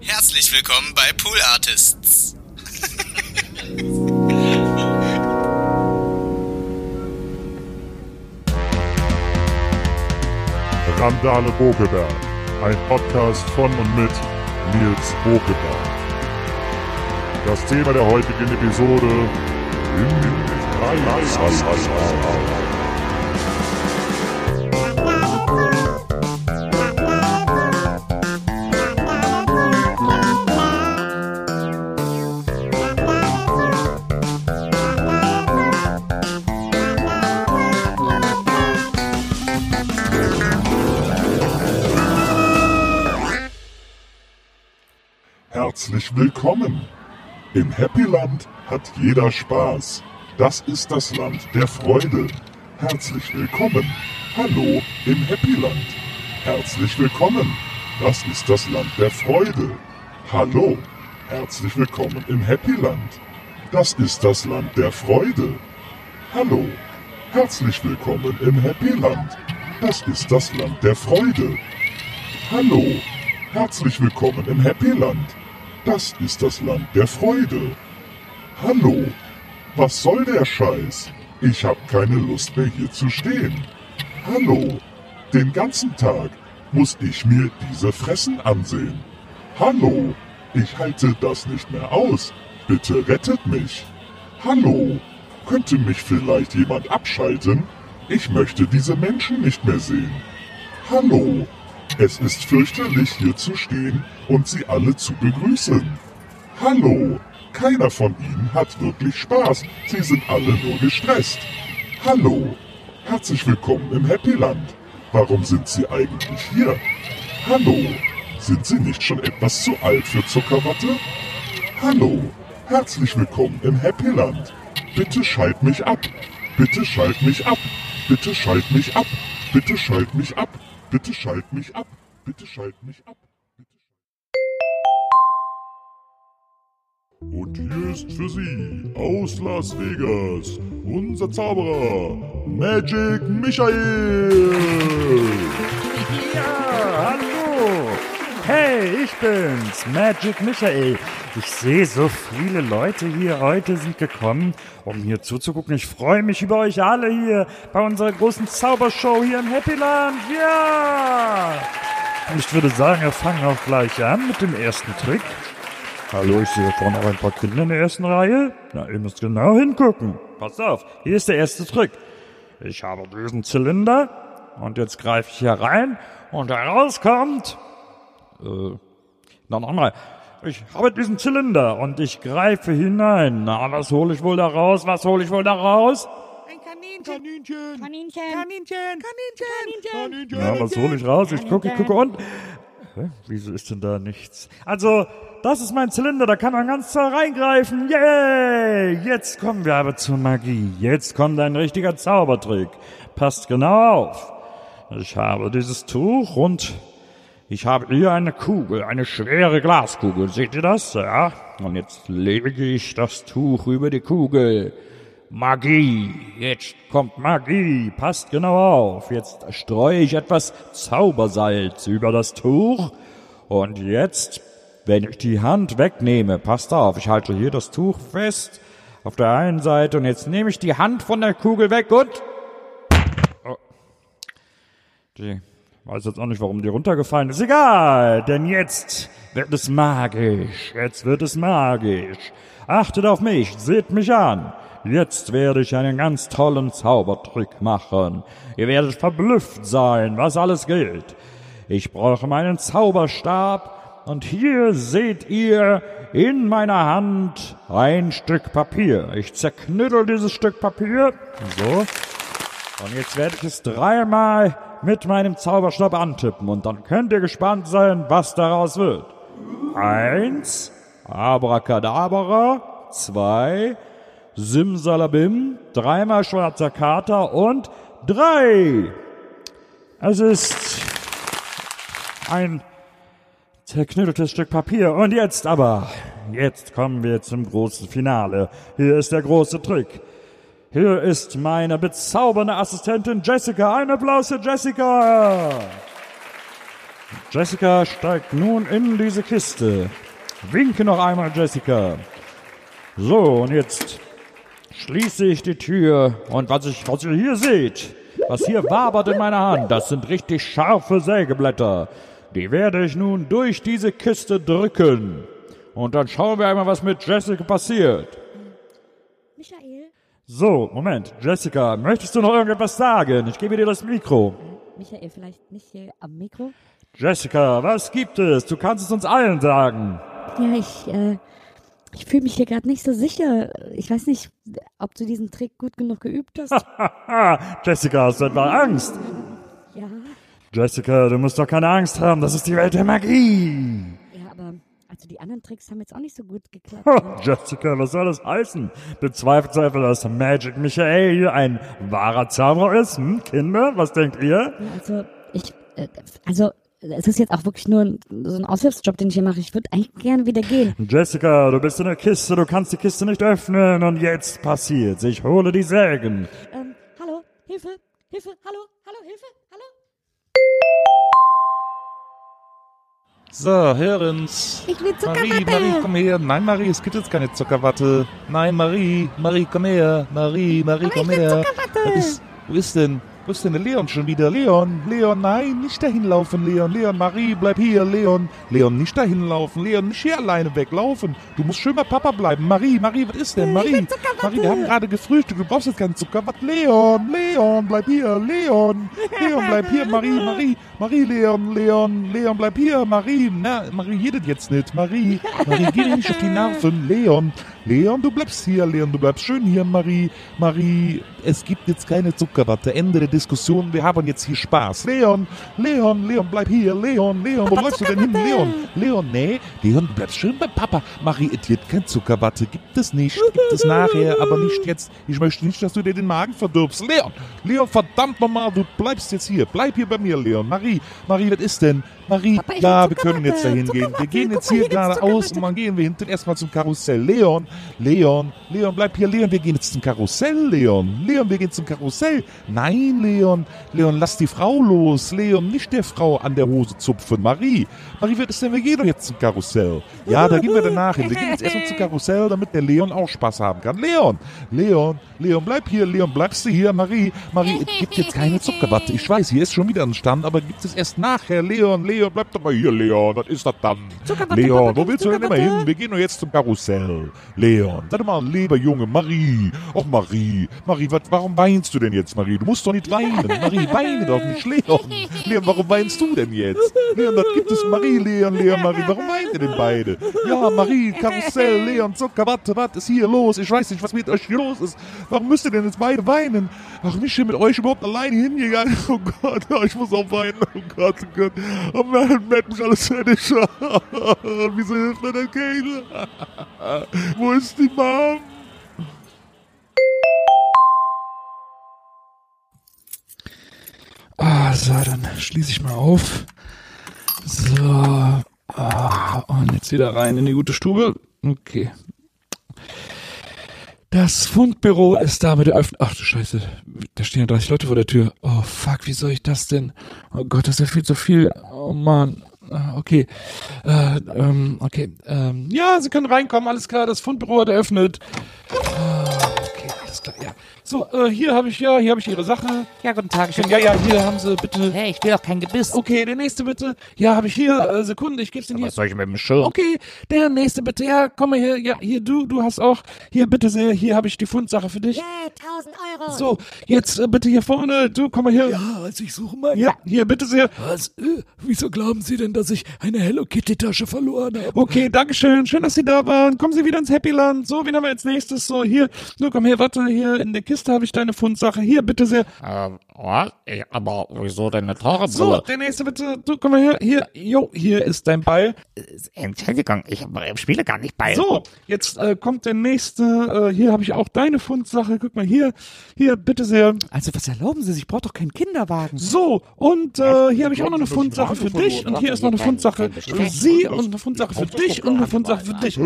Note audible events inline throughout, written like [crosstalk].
Herzlich willkommen bei Pool Artists. Randale Bokeberg, ein Podcast von und mit Nils Bokeberg. Das Thema der heutigen Episode in den Herzlich willkommen! Im Happy Land hat jeder Spaß. Das ist das Land der Freude. Herzlich willkommen. Hallo im Happy Land. Herzlich willkommen. Das ist das Land der Freude. Hallo. Herzlich willkommen im Happy Land. Das ist das Land der Freude. Hallo. Herzlich willkommen im Happy Land. Das ist das Land der Freude. Hallo. Herzlich willkommen im Happy Land. Das ist das Land der Freude. Hallo. Was soll der Scheiß? Ich hab keine Lust mehr hier zu stehen. Hallo. Den ganzen Tag muss ich mir diese Fressen ansehen. Hallo. Ich halte das nicht mehr aus. Bitte rettet mich. Hallo. Könnte mich vielleicht jemand abschalten? Ich möchte diese Menschen nicht mehr sehen. Hallo. Es ist fürchterlich hier zu stehen und sie alle zu begrüßen. Hallo. Keiner von ihnen hat wirklich Spaß. Sie sind alle nur gestresst. Hallo. Herzlich willkommen im Happy Land. Warum sind Sie eigentlich hier? Hallo. Sind Sie nicht schon etwas zu alt für Zuckerwatte? Hallo. Herzlich willkommen im Happy Land. Bitte schalt mich ab. Bitte schalt mich ab. Bitte schalt mich ab. Bitte schalt mich ab. Bitte schalt mich ab. Bitte schalt mich ab. Und hier ist für Sie aus Las Vegas unser Zauberer Magic Michael. Ja. Ich bin's, Magic Michael. Ich sehe so viele Leute hier heute sind gekommen, um hier zuzugucken. Ich freue mich über euch alle hier bei unserer großen Zaubershow hier im Happyland. Ja! Und ich würde sagen, wir fangen auch gleich an mit dem ersten Trick. Hallo, ich sehe vorne auch ein paar Kinder in der ersten Reihe. Na, ihr müsst genau hingucken. Passt auf, hier ist der erste Trick. Ich habe diesen Zylinder und jetzt greife ich hier rein und heraus kommt... Äh, noch einmal. Ich habe diesen Zylinder und ich greife hinein. Na, was hole ich wohl da raus? Was hole ich wohl da raus? Ein Kaninchen. Kaninchen. Kaninchen. Kaninchen. Kaninchen. Kaninchen. Na, was hole ich raus? Ich gucke, ich gucke und... Hä? Wieso ist denn da nichts? Also, das ist mein Zylinder, da kann man ganz toll reingreifen. Yay! Jetzt kommen wir aber zur Magie. Jetzt kommt ein richtiger Zaubertrick. Passt genau auf. Ich habe dieses Tuch und ich habe hier eine Kugel, eine schwere Glaskugel. Seht ihr das? Ja. Und jetzt lege ich das Tuch über die Kugel. Magie. Jetzt kommt Magie. Passt genau auf. Jetzt streue ich etwas Zaubersalz über das Tuch. Und jetzt, wenn ich die Hand wegnehme, passt auf, ich halte hier das Tuch fest auf der einen Seite und jetzt nehme ich die Hand von der Kugel weg und... Oh. Die weiß jetzt auch nicht, warum die runtergefallen ist. Egal, denn jetzt wird es magisch. Jetzt wird es magisch. Achtet auf mich, seht mich an. Jetzt werde ich einen ganz tollen Zaubertrick machen. Ihr werdet verblüfft sein, was alles gilt. Ich brauche meinen Zauberstab und hier seht ihr in meiner Hand ein Stück Papier. Ich zerknüttel dieses Stück Papier. So. Und jetzt werde ich es dreimal mit meinem Zauberstab antippen und dann könnt ihr gespannt sein, was daraus wird. Eins, Abracadabra, zwei, Simsalabim, dreimal schwarzer Kater und drei. Es ist ein zerknütteltes Stück Papier. Und jetzt aber, jetzt kommen wir zum großen Finale. Hier ist der große Trick. Hier ist meine bezaubernde Assistentin Jessica. Ein Applaus für Jessica. Jessica steigt nun in diese Kiste. Winke noch einmal, Jessica. So, und jetzt schließe ich die Tür. Und was, ich, was ihr hier seht, was hier wabert in meiner Hand, das sind richtig scharfe Sägeblätter. Die werde ich nun durch diese Kiste drücken. Und dann schauen wir einmal, was mit Jessica passiert. So, Moment. Jessica, möchtest du noch irgendetwas sagen? Ich gebe dir das Mikro. Michael, vielleicht nicht hier am Mikro? Jessica, was gibt es? Du kannst es uns allen sagen. Ja, ich, äh, ich fühle mich hier gerade nicht so sicher. Ich weiß nicht, ob du diesen Trick gut genug geübt hast. [laughs] Jessica, hast du etwa Angst? ja. Jessica, du musst doch keine Angst haben. Das ist die Welt der Magie. Also die anderen Tricks haben jetzt auch nicht so gut geklappt. Ha, Jessica, was soll das heißen? Bezweifelt einfach, dass Magic Michael hier ein wahrer Zauberer ist? Hm, Kinder, was denkt ihr? Also, ich, äh, also, es ist jetzt auch wirklich nur ein, so ein Aushilfsjob, den ich hier mache. Ich würde eigentlich gerne wieder gehen. Jessica, du bist in der Kiste, du kannst die Kiste nicht öffnen und jetzt passiert's. Ich hole die Sägen. Ähm, hallo, Hilfe, Hilfe, hallo, hallo, Hilfe, hallo. So, hören's. Ich will Marie, Zuckerwatte. Marie, komm her. Nein, Marie, es gibt jetzt keine Zuckerwatte. Nein, Marie, Marie, komm her. Marie, Marie, komm ich will her. Zuckerwatte. Ist, wo ist denn, wo ist denn der Leon schon wieder? Leon, Leon, nein, nicht dahin laufen, Leon. Leon, Marie, bleib hier, Leon. Leon, nicht dahin laufen. Leon, nicht hier alleine weglaufen. Du musst schön bei Papa bleiben. Marie, Marie, was ist denn? Marie, Marie, wir haben gerade gefrühstückt. Du brauchst jetzt keinen Zuckerwatte. Leon, Leon, bleib hier, Leon. Leon, bleib hier, Marie, Marie. Marie, Leon, Leon, Leon, bleib hier, Marie. Na, Marie, jedet jetzt nicht. Marie, Marie, geh dir nicht auf die Nerven. Leon, Leon, du bleibst hier, Leon, du bleibst schön hier, Marie. Marie, es gibt jetzt keine Zuckerwatte. Ende der Diskussion, wir haben jetzt hier Spaß. Leon, Leon, Leon, bleib hier. Leon, Leon, wo läufst du denn hin? Leon, Leon, nee. Leon, du bleibst schön bei Papa. Marie, es wird kein Zuckerwatte. Gibt es nicht. Gibt es nachher, aber nicht jetzt. Ich möchte nicht, dass du dir den Magen verdirbst. Leon, Leon, verdammt nochmal, du bleibst jetzt hier. Bleib hier bei mir, Leon. Marie, Marie, was ist denn? Marie, Papa, ja, wir können jetzt dahin gehen. Wir gehen jetzt hier geradeaus und dann gehen wir hinten erstmal zum Karussell. Leon, Leon, Leon, bleib hier, Leon, wir gehen jetzt zum Karussell, Leon. Leon, wir gehen zum Karussell. Nein, Leon, Leon, lass die Frau los. Leon, nicht der Frau an der Hose zupfen. Marie, Marie, was ist denn, wir gehen doch jetzt zum Karussell. Ja, da gehen wir danach hin. Wir gehen jetzt erstmal zum Karussell, damit der Leon auch Spaß haben kann. Leon, Leon, Leon, bleib hier, Leon, bleibst du hier. Marie, Marie, es gibt jetzt keine Zuckerwatte. Ich weiß, hier ist schon wieder ein Stand, aber gibt es erst nachher. Leon, Leon, bleib doch mal hier, Leon. Was ist das dann? Leon, wo willst du denn immer hin? Wir gehen doch jetzt zum Karussell. Leon, sag doch mal, lieber Junge, Marie. Och, Marie. Marie, wat, warum weinst du denn jetzt, Marie? Du musst doch nicht weinen. Marie, weine doch nicht. Leon, Leon, warum weinst du denn jetzt? Leon, das gibt es Marie, Leon, Leon, Marie. Warum weint ihr denn beide? Ja, Marie, Karussell, Leon, Zuckerwatte, was ist hier los? Ich weiß nicht, was mit euch hier los ist. Warum müsst ihr denn jetzt beide weinen? Ach, bin ich hier mit euch überhaupt alleine hingegangen? [laughs] Oh Gott, ja, ich muss auch weinen. Oh Gott, oh Gott. Oh man, merkt mich alles fertig. [laughs] Wieso hilft mir denn keiner? [laughs] Wo ist die Mom? Ah, so, dann schließe ich mal auf. So. Ah, und jetzt wieder rein in die gute Stube. Okay. Das Fundbüro ist damit eröffnet. Ach du Scheiße, da stehen ja 30 Leute vor der Tür. Oh fuck, wie soll ich das denn? Oh Gott, das ist ja viel zu viel. Oh Mann. Ah, Okay. Äh, ähm, okay. Ähm, ja, Sie können reinkommen, alles klar, das Fundbüro hat eröffnet. Ah, okay, alles klar, ja. So, äh, hier habe ich, ja, hier habe ich Ihre Sache. Ja, guten Tag. Ich Ja, ja, hier haben Sie bitte. Hey, ich will doch kein Gebiss. Okay, der nächste bitte. Ja, habe ich hier. Äh, Sekunde, ich geb's Ihnen hier. soll ich mit dem Schirm? Okay, der nächste bitte. Ja, komm mal her. Ja, hier du, du hast auch. Hier bitte sehr. Hier habe ich die Fundsache für dich. Yeah, 1000 Euro. So, jetzt äh, bitte hier vorne. Du, komm mal her. Ja, also ich suche mal. Ja, hier bitte sehr. Was? Äh, wieso glauben Sie denn, dass ich eine Hello Kitty Tasche verloren habe? Okay, Dankeschön. Schön, dass Sie da waren. Kommen Sie wieder ins Happy Land. So, wen haben wir als nächstes? So, hier. Du, komm her, warte. Hier in der Kiste habe ich deine Fundsache. Hier, bitte sehr. Ähm, was? Ey, aber wieso denn eine teure So, der nächste bitte. Du, komm mal her. Hier. Jo, hier ist dein Ball. Entschuldigung, ich äh, spiele gar nicht bei. So, jetzt äh, kommt der nächste. Äh, hier habe ich auch deine Fundsache. Guck mal hier. Hier, bitte sehr. Also was erlauben Sie sich? Ich brauche doch keinen Kinderwagen. So, und äh, hier habe ich auch noch eine Fundsache für dich. Und hier ist noch eine Fundsache für sie und eine Fundsache für dich und eine Fundsache für dich.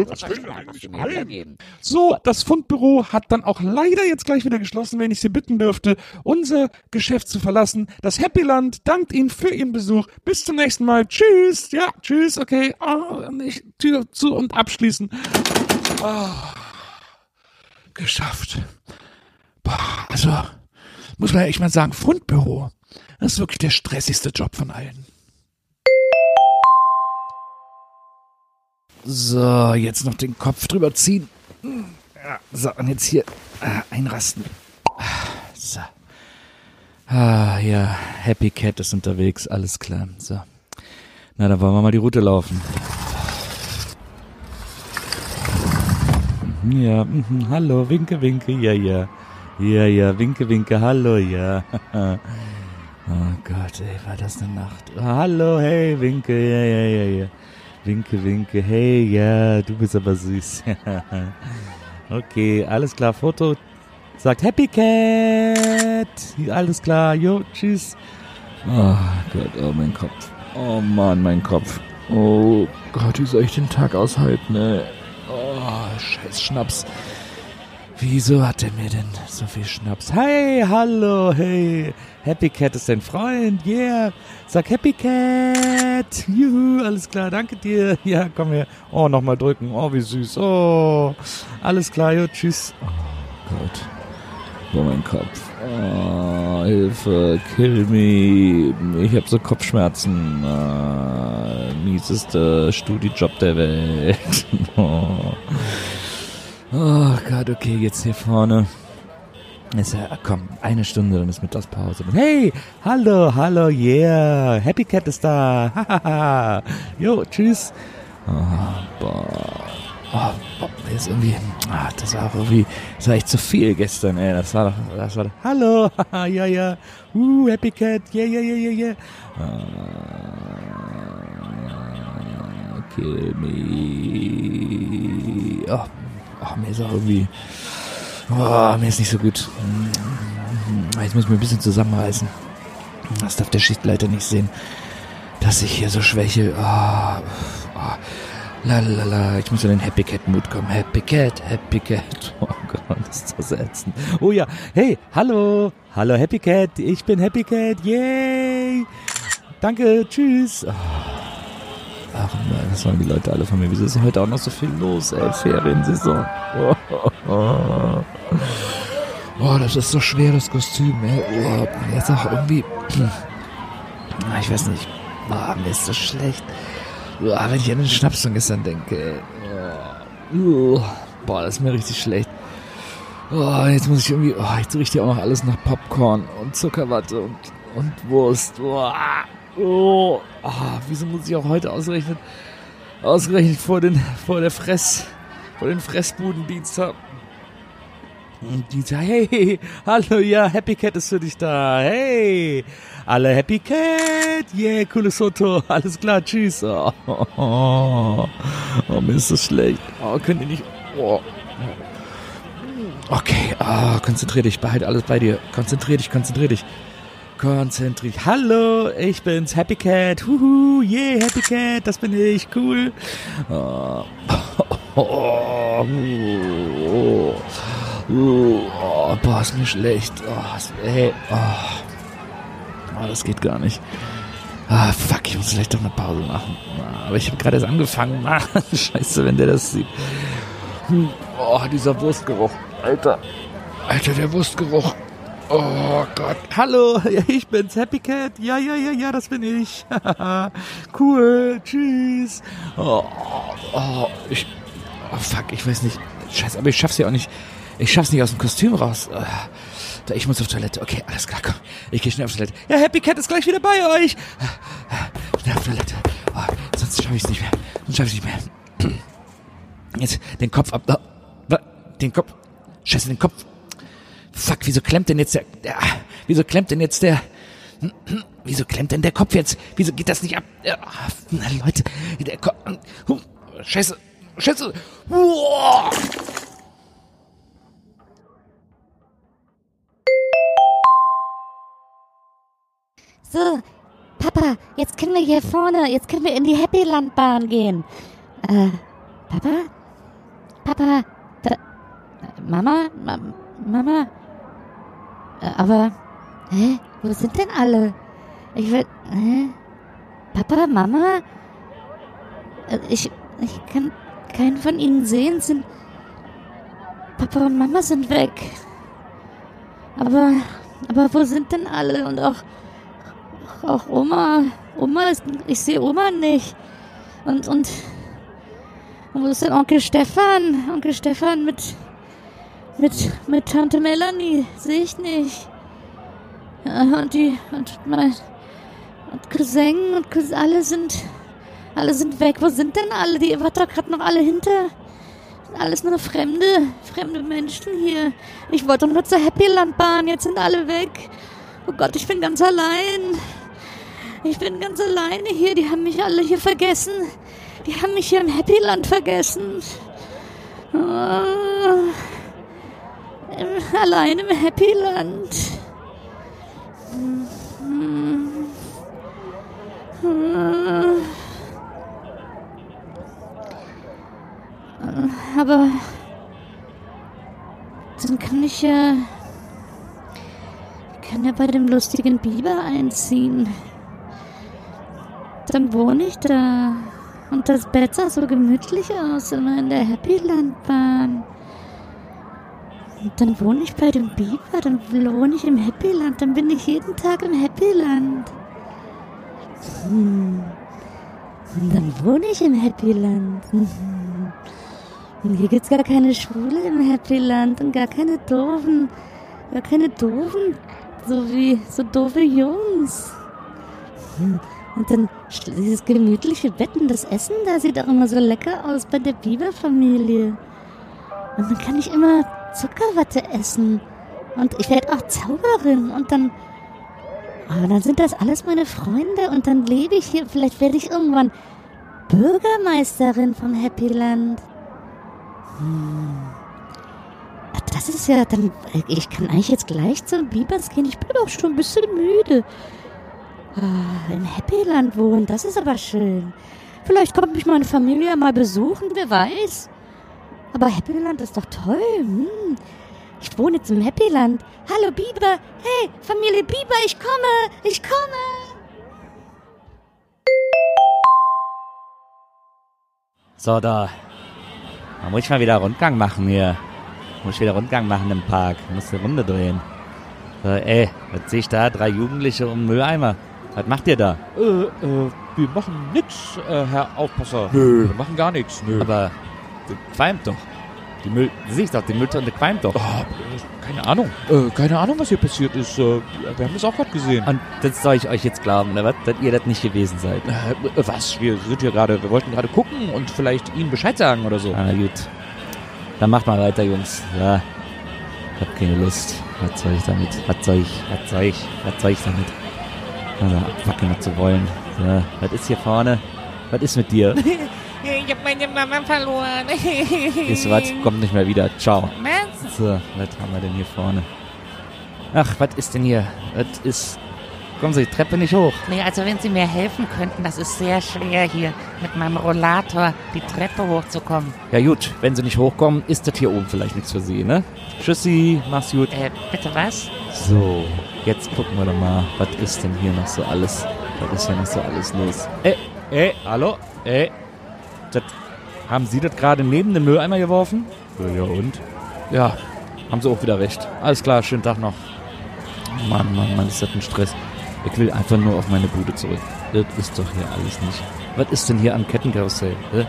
So, das Fundbüro hat dann auch leider jetzt gleich wieder geschlossen, wenn ich Sie bitten dürfte, unser Geschäft zu verlassen. Das Happy Land dankt Ihnen für Ihren Besuch. Bis zum nächsten Mal. Tschüss. Ja, tschüss. Okay. Oh, nicht Tür zu und abschließen. Oh, geschafft. Boah, also, muss man ja echt mal sagen, Fundbüro. Das ist wirklich der stressigste Job von allen. So, jetzt noch den Kopf drüber ziehen. Ja, so, und jetzt hier ah, einrasten. So. Ah, ja, Happy Cat ist unterwegs, alles klar. So. Na, dann wollen wir mal die Route laufen. Mhm, Ja, mhm, hallo, winke, winke, ja, ja. Ja, ja, winke, winke, hallo, ja. [laughs] Oh Gott, ey, war das eine Nacht. Ah, Hallo, hey, winke, ja, ja, ja, ja. Winke, winke, hey, ja, du bist aber süß. [laughs] okay, alles klar, Foto. Sagt Happy Cat. Alles klar, jo, tschüss. Oh Gott, oh mein Kopf. Oh Mann, mein Kopf. Oh Gott, wie soll ich den Tag aushalten, ey? Oh, scheiß Schnaps. Wieso hat er mir denn so viel Schnaps? Hey, hallo, hey. Happy Cat ist dein Freund, yeah. Sag Happy Cat. Juhu, alles klar, danke dir. Ja, komm her. Oh, nochmal drücken. Oh, wie süß. Oh, alles klar, jo, tschüss. Oh Gott. Oh, mein Kopf. Oh, Hilfe, kill me. Ich hab so Kopfschmerzen. Ah, mieseste Studijob der Welt. [laughs] oh. Oh Gott, okay, jetzt hier vorne. Ist ja, komm, eine Stunde, dann ist Mittagspause. Hey, hallo, hallo, yeah, Happy Cat ist da. Hahaha. [laughs] jo, tschüss. Oh, boah. Oh, boah, ist irgendwie, ah, das war auch irgendwie, das war echt zu viel gestern, ey. Das war doch, das war doch, hallo, haha, [laughs] ja, ja, uh, Happy Cat, yeah, yeah, yeah, yeah, yeah. Ah, kill me. Oh, oh, mir ist auch irgendwie, oh, mir ist nicht so gut. Jetzt muss ich mich ein bisschen zusammenreißen. Das darf der Schichtleiter nicht sehen, dass ich hier so schwäche. Oh, oh. Lalala, ich muss in den Happy Cat Mood kommen. Happy Cat, Happy Cat. [laughs] Oh Gott, das ist das ätzend. Oh ja, hey, hallo, hallo Happy Cat, ich bin Happy Cat, yay. Danke, tschüss. Oh. Ach das waren die Leute alle von mir. Wieso ist heute auch noch so viel los, ey? Feriensaison. [laughs] Oh, oh, das ist so schwer, das Kostüm, ey. Oh, jetzt auch irgendwie... [clears throat] Ich weiß nicht. Oh, mir ist so schlecht. Oh, wenn ich an den Schnaps von gestern denke, ey. Oh. Boah, das ist mir richtig schlecht. Oh, jetzt muss ich irgendwie... Oh, jetzt riecht ja auch noch alles nach Popcorn und Zuckerwatte und, und Wurst. Oh. Oh, ah, wieso muss ich auch heute ausgerechnet, ausgerechnet vor den, vor der Fress, vor den Fressbudendienst haben? Und die sagen, hey, hallo, ja, Happy Cat ist für dich da, hey, alle Happy Cat, yeah, cooles Foto, [laughs] alles klar, tschüss. Oh, oh, oh, oh mir ist das schlecht. Oh, könnt ihr nicht, oh. Okay, oh, konzentrier dich, behalte alles bei dir. Konzentrier dich, konzentrier dich. Konzentrier dich. Hallo, ich bin's, Happy Cat. Huhu, yeah, Happy Cat, das bin ich, cool. Oh, oh, oh, oh, boah, ist mir schlecht. Oh, ist, ey, oh. oh, das geht gar nicht. Ah, fuck, ich muss vielleicht doch eine Pause machen. Aber ich habe gerade erst angefangen. Ah, [laughs] scheiße, wenn der das sieht. Hm, Oh, dieser Wurstgeruch. Alter. Alter, der Wurstgeruch. Oh Gott. Hallo, [laughs] ich bin's, Happy Cat. Ja, ja, ja, ja, das bin ich. [laughs] cool, tschüss. Oh, oh, ich, oh, fuck, ich weiß nicht. Scheiße, aber ich schaff's ja auch nicht. Ich schaff's nicht aus dem Kostüm raus. Ah, Da, ich muss auf Toilette. Okay, alles klar, komm. Ich gehe schnell auf Toilette. Ja, Happy Cat ist gleich wieder bei euch. Schnell auf Toilette. Oh, sonst schaffe ich's nicht mehr. Sonst schaffe ich's nicht mehr. [clears throat] Jetzt den Kopf ab. Wa- den Kopf. Scheiße, den Kopf. Fuck, wieso klemmt denn jetzt der, der wieso klemmt denn jetzt der, wieso klemmt denn der Kopf jetzt? Wieso geht das nicht ab? Leute, der Kopf, Scheiße, Scheiße. Uah. So, Papa, jetzt können wir hier vorne, jetzt können wir in die Happy Landbahn gehen. Äh, Papa? Papa? Da, Mama? Ma, Mama? Äh, aber, hä? Wo sind denn alle? Ich will, hä? Papa, Mama? Äh, Ich, ich kann keinen von ihnen sehen. Sind, Papa und Mama sind weg. Aber, aber wo sind denn alle? Und auch, auch Oma. Oma ist, ich sehe Oma nicht. Und, und, und wo ist denn Onkel Stefan? Onkel Stefan mit, mit, mit Tante Melanie. Sehe ich nicht. Und die, und mein, und Cousin und Cousin, alle sind, alle sind weg. Wo sind denn alle? Die wart doch gerade noch alle hinter. Sind alles nur fremde, fremde Menschen hier. Ich wollte doch nur zur Happyland-Bahn. Jetzt sind alle weg. Oh Gott, ich bin ganz allein. Ich bin ganz alleine hier. Die haben mich alle hier vergessen. Die haben mich hier im Happyland vergessen. Im, [laughs] allein im Happyland. Hm. Ah. Aber dann kann ich ja kann ja bei dem lustigen Biber einziehen. Dann wohne ich da. Und das Bett sah so gemütlich aus, immer in der Happyland-Bahn. Und dann wohne ich bei dem Biber, dann wohne ich im Happyland, dann bin ich jeden Tag im Happyland. Hm. Und dann wohne ich im Happyland. Hm. Und hier gibt's gar keine Schwule im Happyland und gar keine doofen, gar keine doofen, so wie, so doofe Jungs. Hm. Und dann dieses gemütliche Bett und das Essen, da sieht auch immer so lecker aus bei der Biberfamilie. Und dann kann ich immer Zuckerwatte essen. Und ich werde auch Zauberin. Und dann, aber dann sind das alles meine Freunde. Und dann lebe ich hier. Vielleicht werde ich irgendwann Bürgermeisterin vom Happyland. Hm. Ach, Das ist ja dann. Ich kann eigentlich jetzt gleich zum Bibers gehen. Ich bin doch schon ein bisschen müde. Ah, Im Happyland wohnen, das ist aber schön. Vielleicht kommt mich meine Familie mal besuchen, wer weiß. Aber Happyland ist doch toll. Hm. Ich wohne jetzt im Happyland. Hallo Biber. Hey, Familie Biber, ich komme. Ich komme. So, da. Da muss ich mal wieder Rundgang machen hier. Muss ich wieder Rundgang machen im Park. Muss eine Runde drehen. So, ey, was sehe ich da? Drei Jugendliche um Mülleimer. Was macht ihr da? Äh, äh, wir machen nix, äh, Herr Aufpasser. Nö. Wir machen gar nichts, nö. Aber das qualmt doch. Die Müll, siehst doch, die Mülltonne qualmt doch. Oh, äh, keine Ahnung. Äh, keine Ahnung, was hier passiert ist. Äh, wir haben das auch gerade gesehen. Und das soll ich euch jetzt glauben, oder was? Dass ihr das nicht gewesen seid. Äh, was? Wir sind hier gerade, wir wollten gerade gucken und vielleicht Ihnen Bescheid sagen oder so. Ah, gut. Dann macht mal weiter, Jungs. Ja. Ich hab keine Lust. Was soll ich damit? Was soll ich? Was soll ich? Was soll ich damit? Also abwackeln zu wollen. Ja. Was ist hier vorne? Was ist mit dir? [laughs] Ich hab meine Mama verloren. [laughs] Ist was? Kommt nicht mehr wieder. Ciao. Was? So, was haben wir denn hier vorne? Ach, was ist denn hier? Was ist... Kommen Sie die Treppe nicht hoch. Nee, also wenn Sie mir helfen könnten, das ist sehr schwer hier mit meinem Rollator die Treppe hochzukommen. Ja gut, wenn Sie nicht hochkommen, ist das hier oben vielleicht nichts für Sie, ne? Tschüssi, mach's gut. Äh, bitte was? So, jetzt gucken wir doch mal, was ist denn hier noch so alles? Was ist hier noch so alles los? Ey, ey, hallo? Ey, das, haben Sie das gerade neben den Mülleimer geworfen? Ja, und? Ja, haben Sie auch wieder recht. Alles klar, schönen Tag noch. Mann, Mann, Mann, ist das ein Stress. Ich will einfach nur auf meine Bude zurück. Das ist doch hier alles nicht. Was ist denn hier am Kettenkarussell? Hä?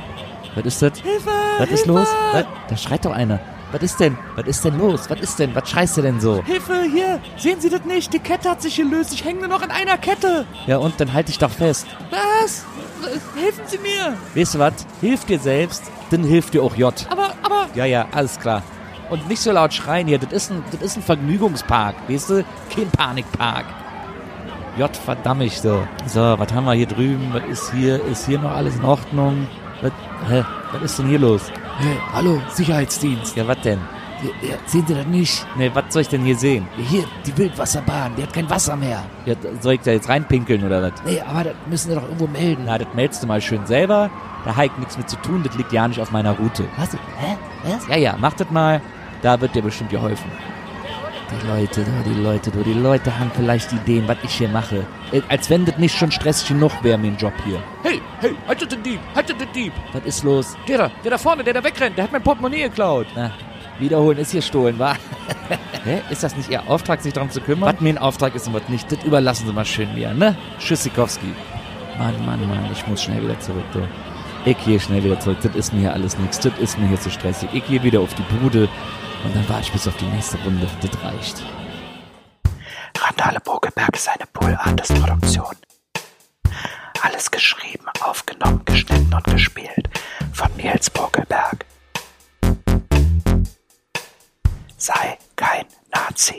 Was ist das? Hilfe! Was ist Hilfe! los? Was? Da schreit doch einer. Was ist denn? Was ist denn los? Was ist denn? Was schreist du denn so? Hilfe, hier! Sehen Sie das nicht? Die Kette hat sich gelöst. Ich hänge nur noch an einer Kette. Ja und, dann halt dich doch fest. Was? Helfen Sie mir! Weißt du was? Hilf dir selbst, dann hilft dir auch J. Aber, aber... Ja, ja, alles klar. Und nicht so laut schreien hier, das ist ein, das ist ein Vergnügungspark, weißt du? Kein Panikpark. J, verdammt ich so. So, was haben wir hier drüben? Was ist hier? Ist hier noch alles in Ordnung? Was, hä? Was ist denn hier los? Hey, hallo, Sicherheitsdienst. Ja, was denn? Ja, ja, sehen Sie das nicht? Ne, was soll ich denn hier sehen? Ja, hier, die Wildwasserbahn, die hat kein Wasser mehr. Ja, soll ich da jetzt reinpinkeln oder was? Nee, aber das müssen Sie doch irgendwo melden. Na, das meldest du mal schön selber. Da hat nichts mit zu tun, das liegt ja nicht auf meiner Route. Was? Hä? Was? Ja, ja, mach das mal. Da wird dir bestimmt geholfen. Die Leute, du, die Leute, du, die Leute haben vielleicht Ideen, was ich hier mache. Äh, Als wenn das nicht schon stressig genug wäre, mein Job hier. Hey, hey, haltet den Dieb, haltet den Dieb. Was ist los? Der da, der da vorne, der da wegrennt, der hat mein Portemonnaie geklaut. Na, wiederholen ist hier stohlen, wa? [laughs] Hä? Ist das nicht Ihr Auftrag, sich darum zu kümmern? Was mir ein Auftrag ist und was nicht, das überlassen Sie mal schön mir, ne? Tschüssikowski. Mann, Mann, Mann, ich muss schnell wieder zurück, du. Ich gehe schnell wieder zurück. Das ist mir hier alles nichts. Das ist mir hier zu stressig. Ich gehe wieder auf die Bude und dann warte ich bis auf die nächste Runde. Das reicht. Randale Bogelberg ist eine Pool-Artist-Produktion. Alles geschrieben, aufgenommen, geschnitten und gespielt von Nils Bogelberg. Sei kein Nazi.